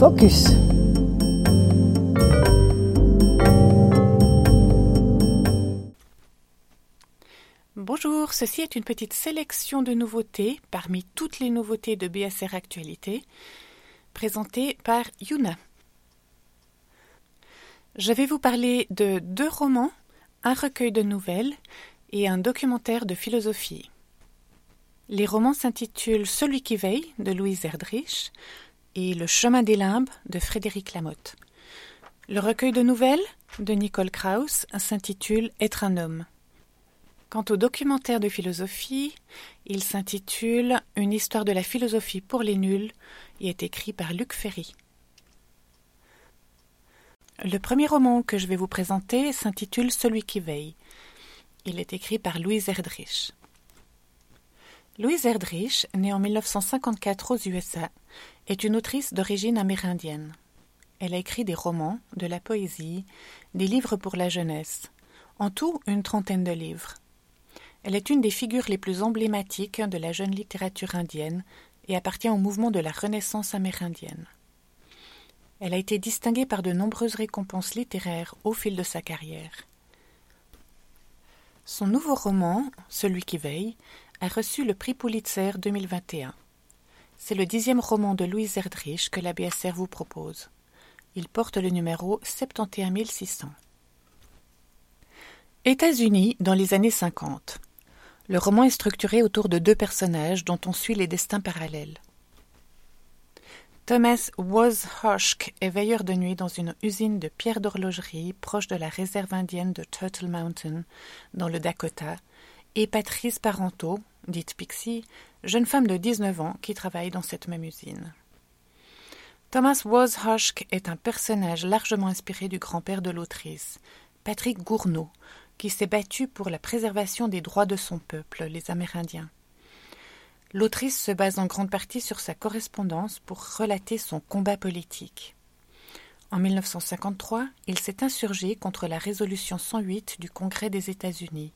Focus. Bonjour, ceci est une petite sélection de nouveautés parmi toutes les nouveautés de BSR Actualité, présentées par Yuna. Je vais vous parler de deux romans, un recueil de nouvelles et un documentaire de philosophie. Les romans s'intitulent Celui qui veille de Louise Erdrich et Le chemin des limbes de Frédéric Lamotte. Le recueil de nouvelles de Nicole Krauss s'intitule Être un homme. Quant au documentaire de philosophie, il s'intitule Une histoire de la philosophie pour les nuls et est écrit par Luc Ferry. Le premier roman que je vais vous présenter s'intitule Celui qui veille. Il est écrit par Louise Erdrich. Louise Erdrich, née en 1954 aux USA, est une autrice d'origine amérindienne. Elle a écrit des romans, de la poésie, des livres pour la jeunesse, en tout une trentaine de livres. Elle est une des figures les plus emblématiques de la jeune littérature indienne et appartient au mouvement de la Renaissance amérindienne. Elle a été distinguée par de nombreuses récompenses littéraires au fil de sa carrière. Son nouveau roman, Celui qui veille, a reçu le prix Pulitzer 2021. C'est le dixième roman de Louise Erdrich que la BSR vous propose. Il porte le numéro 71600. États-Unis dans les années 50. Le roman est structuré autour de deux personnages dont on suit les destins parallèles. Thomas Wozhoshk est veilleur de nuit dans une usine de pierres d'horlogerie proche de la réserve indienne de Turtle Mountain, dans le Dakota, et Patrice Parenteau, dite Pixie, jeune femme de 19 ans qui travaille dans cette même usine. Thomas Wozhoshk est un personnage largement inspiré du grand-père de l'autrice, Patrick Gournaud, qui s'est battu pour la préservation des droits de son peuple, les Amérindiens. L'autrice se base en grande partie sur sa correspondance pour relater son combat politique. En 1953, il s'est insurgé contre la résolution 108 du Congrès des États-Unis,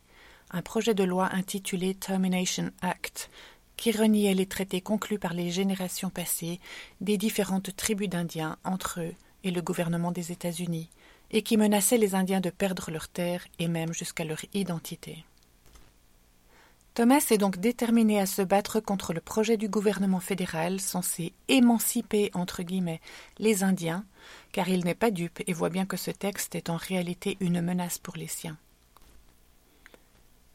un projet de loi intitulé Termination Act, qui reniait les traités conclus par les générations passées des différentes tribus d'Indiens entre eux et le gouvernement des États-Unis, et qui menaçait les Indiens de perdre leurs terres et même jusqu'à leur identité. Thomas est donc déterminé à se battre contre le projet du gouvernement fédéral censé émanciper les Indiens, car il n'est pas dupe et voit bien que ce texte est en réalité une menace pour les siens.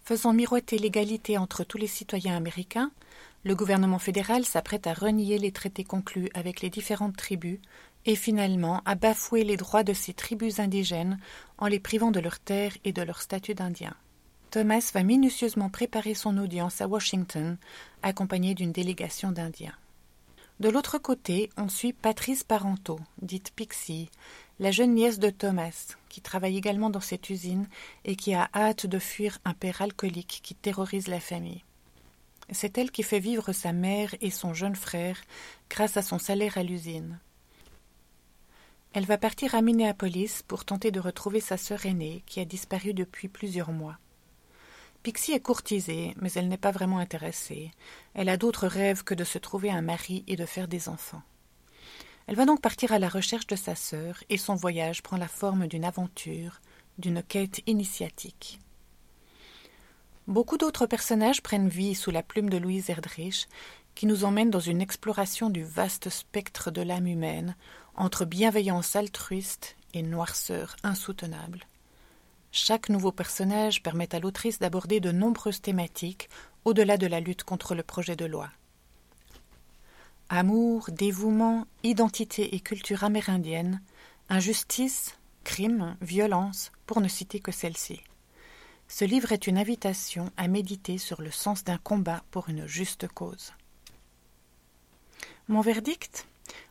Faisant miroiter l'égalité entre tous les citoyens américains, le gouvernement fédéral s'apprête à renier les traités conclus avec les différentes tribus et finalement à bafouer les droits de ces tribus indigènes en les privant de leurs terres et de leur statut d'Indien. Thomas va minutieusement préparer son audience à Washington, accompagné d'une délégation d'Indiens. De l'autre côté, on suit Patrice Parenteau, dite Pixie, la jeune nièce de Thomas, qui travaille également dans cette usine et qui a hâte de fuir un père alcoolique qui terrorise la famille. C'est elle qui fait vivre sa mère et son jeune frère grâce à son salaire à l'usine. Elle va partir à Minneapolis pour tenter de retrouver sa sœur aînée qui a disparu depuis plusieurs mois. Pixie est courtisée, mais elle n'est pas vraiment intéressée. Elle a d'autres rêves que de se trouver un mari et de faire des enfants. Elle va donc partir à la recherche de sa sœur, et son voyage prend la forme d'une aventure, d'une quête initiatique. Beaucoup d'autres personnages prennent vie sous la plume de Louise Erdrich, qui nous emmène dans une exploration du vaste spectre de l'âme humaine, entre bienveillance altruiste et noirceur insoutenable. Chaque nouveau personnage permet à l'autrice d'aborder de nombreuses thématiques au-delà de la lutte contre le projet de loi. Amour, dévouement, identité et culture amérindienne, injustice, crime, violence, pour ne citer que celle-ci. Ce livre est une invitation à méditer sur le sens d'un combat pour une juste cause. Mon verdict?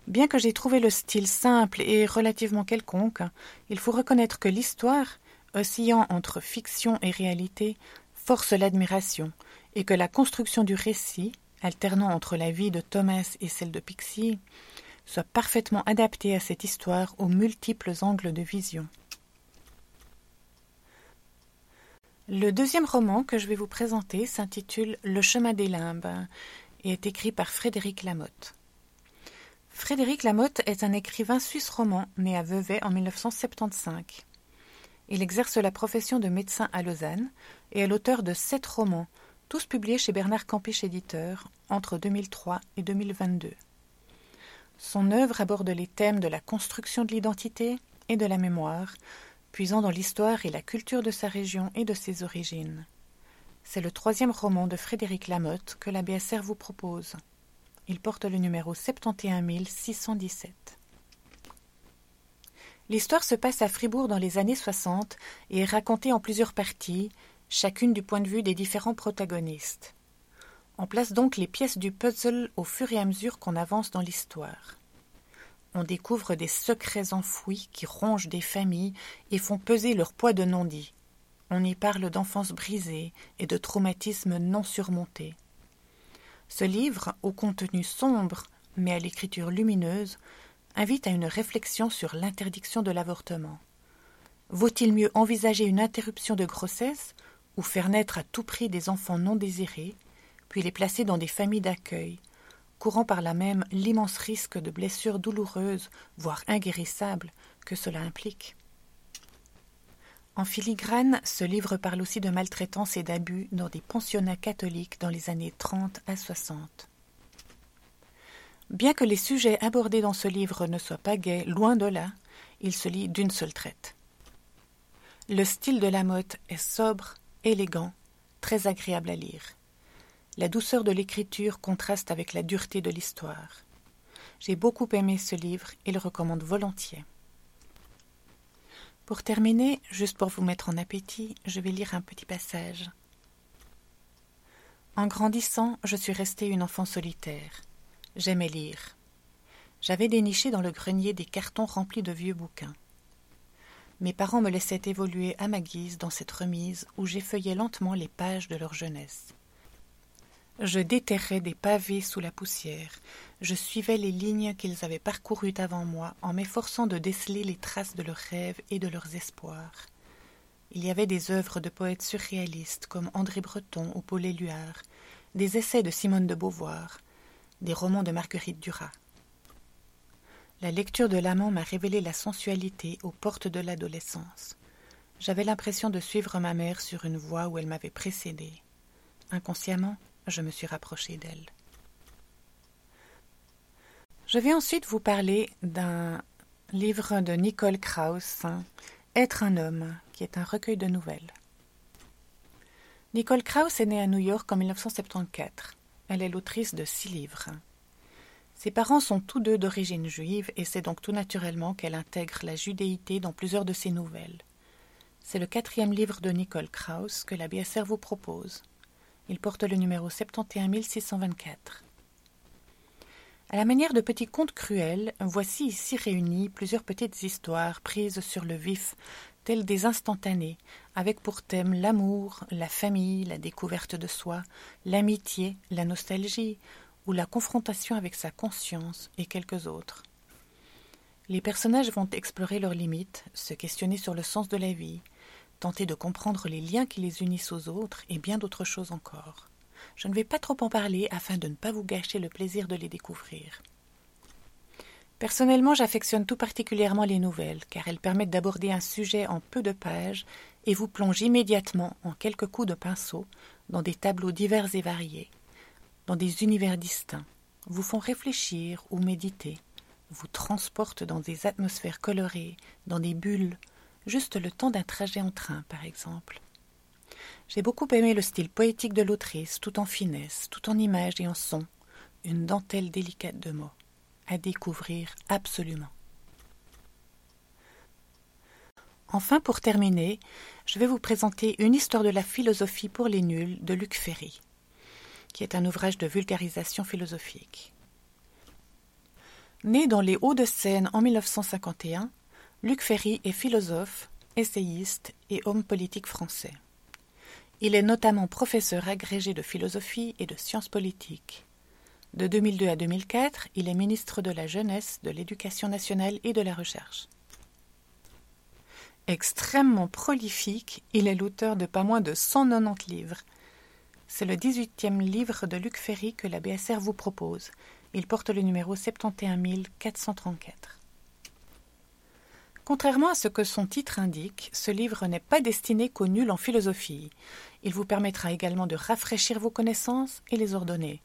Bien que j'ai trouvé le style simple et relativement quelconque, il faut reconnaître que l'histoire, oscillant entre fiction et réalité, force l'admiration, et que la construction du récit, alternant entre la vie de Thomas et celle de Pixie, soit parfaitement adapté à cette histoire aux multiples angles de vision. Le deuxième roman que je vais vous présenter s'intitule Le chemin des limbes et est écrit par Frédéric Lamotte. Frédéric Lamotte est un écrivain suisse roman né à Vevey en 1975. Il exerce la profession de médecin à Lausanne et est l'auteur de sept romans, tous publiés chez Bernard Campiche éditeur entre 2003 et 2022. Son œuvre aborde les thèmes de la construction de l'identité et de la mémoire, puisant dans l'histoire et la culture de sa région et de ses origines. C'est le troisième roman de Frédéric Lamotte que la BSR vous propose. Il porte le numéro 71617. L'histoire se passe à Fribourg dans les années 60 et est racontée en plusieurs parties, chacune du point de vue des différents protagonistes. On place donc les pièces du puzzle au fur et à mesure qu'on avance dans l'histoire. On découvre des secrets enfouis qui rongent des familles et font peser leur poids de non-dit. On y parle d'enfance brisée et de traumatismes non surmontés. Ce livre, au contenu sombre mais à l'écriture lumineuse, invite à une réflexion sur l'interdiction de l'avortement. Vaut-il mieux envisager une interruption de grossesse ou faire naître à tout prix des enfants non désirés, puis les placer dans des familles d'accueil, courant par là même l'immense risque de blessures douloureuses, voire inguérissables, que cela implique En filigrane, ce livre parle aussi de maltraitance et d'abus dans des pensionnats catholiques dans les années 30 à 60. Bien que les sujets abordés dans ce livre ne soient pas gais, loin de là, il se lit d'une seule traite. Le style de la motte est sobre, élégant, très agréable à lire. La douceur de l'écriture contraste avec la dureté de l'histoire. J'ai beaucoup aimé ce livre et le recommande volontiers. Pour terminer, juste pour vous mettre en appétit, je vais lire un petit passage. En grandissant, je suis restée une enfant solitaire. J'aimais lire. J'avais déniché dans le grenier des cartons remplis de vieux bouquins. Mes parents me laissaient évoluer à ma guise dans cette remise où j'effeuillais lentement les pages de leur jeunesse. Je déterrais des pavés sous la poussière, je suivais les lignes qu'ils avaient parcourues avant moi en m'efforçant de déceler les traces de leurs rêves et de leurs espoirs. Il y avait des œuvres de poètes surréalistes comme André Breton ou Paul Éluard, des essais de Simone de Beauvoir, des romans de Marguerite Duras. La lecture de l'amant m'a révélé la sensualité aux portes de l'adolescence. J'avais l'impression de suivre ma mère sur une voie où elle m'avait précédée. Inconsciemment, je me suis rapprochée d'elle. Je vais ensuite vous parler d'un livre de Nicole Krauss, Être un homme, qui est un recueil de nouvelles. Nicole Krauss est née à New York en 1974. Elle est l'autrice de six livres. Ses parents sont tous deux d'origine juive et c'est donc tout naturellement qu'elle intègre la judéité dans plusieurs de ses nouvelles. C'est le quatrième livre de Nicole Krauss que la BSR vous propose. Il porte le numéro 71624. À la manière de petits contes cruels, voici ici réunies plusieurs petites histoires prises sur le vif, telles des instantanés, avec pour thème l'amour, la famille, la découverte de soi, l'amitié, la nostalgie, ou la confrontation avec sa conscience et quelques autres. Les personnages vont explorer leurs limites, se questionner sur le sens de la vie, tenter de comprendre les liens qui les unissent aux autres et bien d'autres choses encore. Je ne vais pas trop en parler afin de ne pas vous gâcher le plaisir de les découvrir. Personnellement, j'affectionne tout particulièrement les nouvelles, car elles permettent d'aborder un sujet en peu de pages et vous plongent immédiatement, en quelques coups de pinceau, dans des tableaux divers et variés, dans des univers distincts, vous font réfléchir ou méditer, vous transportent dans des atmosphères colorées, dans des bulles, juste le temps d'un trajet en train, par exemple. J'ai beaucoup aimé le style poétique de l'autrice, tout en finesse, tout en images et en sons, une dentelle délicate de mots, à découvrir absolument. Enfin, pour terminer, je vais vous présenter une histoire de la philosophie pour les nuls de Luc Ferry qui est un ouvrage de vulgarisation philosophique. Né dans les Hauts-de-Seine en 1951, Luc Ferry est philosophe, essayiste et homme politique français. Il est notamment professeur agrégé de philosophie et de sciences politiques. De 2002 à 2004, il est ministre de la Jeunesse, de l'Éducation nationale et de la Recherche. Extrêmement prolifique, il est l'auteur de pas moins de 190 livres, c'est le dix-huitième livre de Luc Ferry que la BSR vous propose. Il porte le numéro 71434. Contrairement à ce que son titre indique, ce livre n'est pas destiné qu'aux nuls en philosophie. Il vous permettra également de rafraîchir vos connaissances et les ordonner.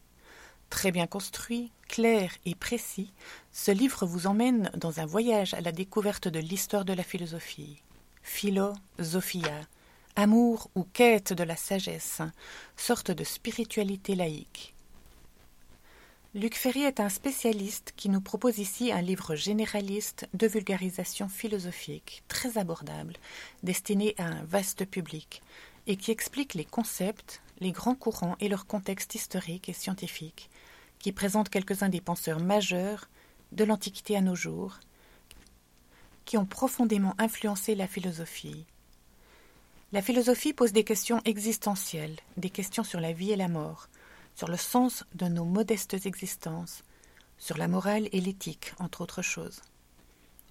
Très bien construit, clair et précis, ce livre vous emmène dans un voyage à la découverte de l'histoire de la philosophie. Philosophia, amour ou quête de la sagesse, sorte de spiritualité laïque. Luc Ferry est un spécialiste qui nous propose ici un livre généraliste de vulgarisation philosophique, très abordable, destiné à un vaste public, et qui explique les concepts, les grands courants et leur contexte historique et scientifique, qui présente quelques-uns des penseurs majeurs de l'Antiquité à nos jours, qui ont profondément influencé la philosophie. La philosophie pose des questions existentielles, des questions sur la vie et la mort, sur le sens de nos modestes existences, sur la morale et l'éthique, entre autres choses.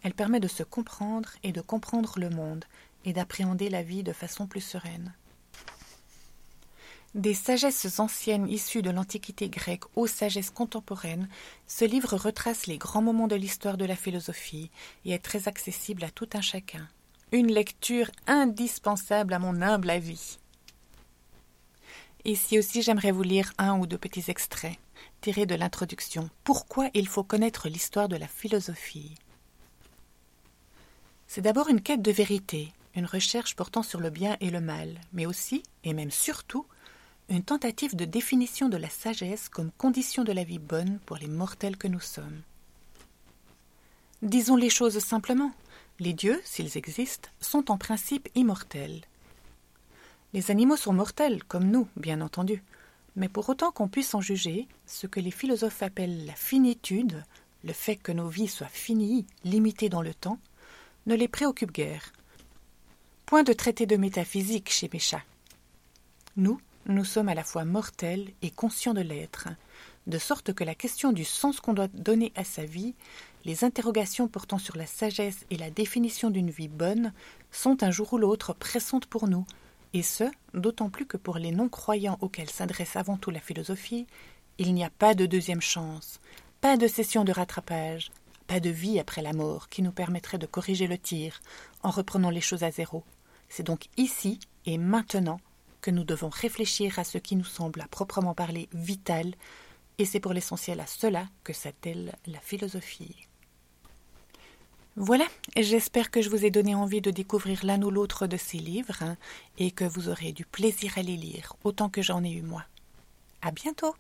Elle permet de se comprendre et de comprendre le monde et d'appréhender la vie de façon plus sereine. Des sagesses anciennes issues de l'Antiquité grecque aux sagesses contemporaines, ce livre retrace les grands moments de l'histoire de la philosophie et est très accessible à tout un chacun. Une lecture indispensable à mon humble avis. Ici aussi, j'aimerais vous lire un ou deux petits extraits tirés de l'introduction. Pourquoi il faut connaître l'histoire de la philosophie? C'est d'abord une quête de vérité, une recherche portant sur le bien et le mal, mais aussi, et même surtout, une tentative de définition de la sagesse comme condition de la vie bonne pour les mortels que nous sommes. Disons les choses simplement. Les dieux, s'ils existent, sont en principe immortels. Les animaux sont mortels, comme nous, bien entendu, mais pour autant qu'on puisse en juger, ce que les philosophes appellent la finitude, le fait que nos vies soient finies, limitées dans le temps, ne les préoccupe guère. Point de traité de métaphysique chez Méchat. Nous, nous sommes à la fois mortels et conscients de l'être, de sorte que la question du sens qu'on doit donner à sa vie, les interrogations portant sur la sagesse et la définition d'une vie bonne, sont un jour ou l'autre pressantes pour nous, et ce, d'autant plus que pour les non-croyants auxquels s'adresse avant tout la philosophie, il n'y a pas de deuxième chance, pas de session de rattrapage, pas de vie après la mort qui nous permettrait de corriger le tir en reprenant les choses à zéro. C'est donc ici et maintenant que nous devons réfléchir à ce qui nous semble à proprement parler vital, et c'est pour l'essentiel à cela que s'attelle la philosophie. Voilà, j'espère que je vous ai donné envie de découvrir l'un ou l'autre de ces livres hein, et que vous aurez du plaisir à les lire autant que j'en ai eu moi. À bientôt!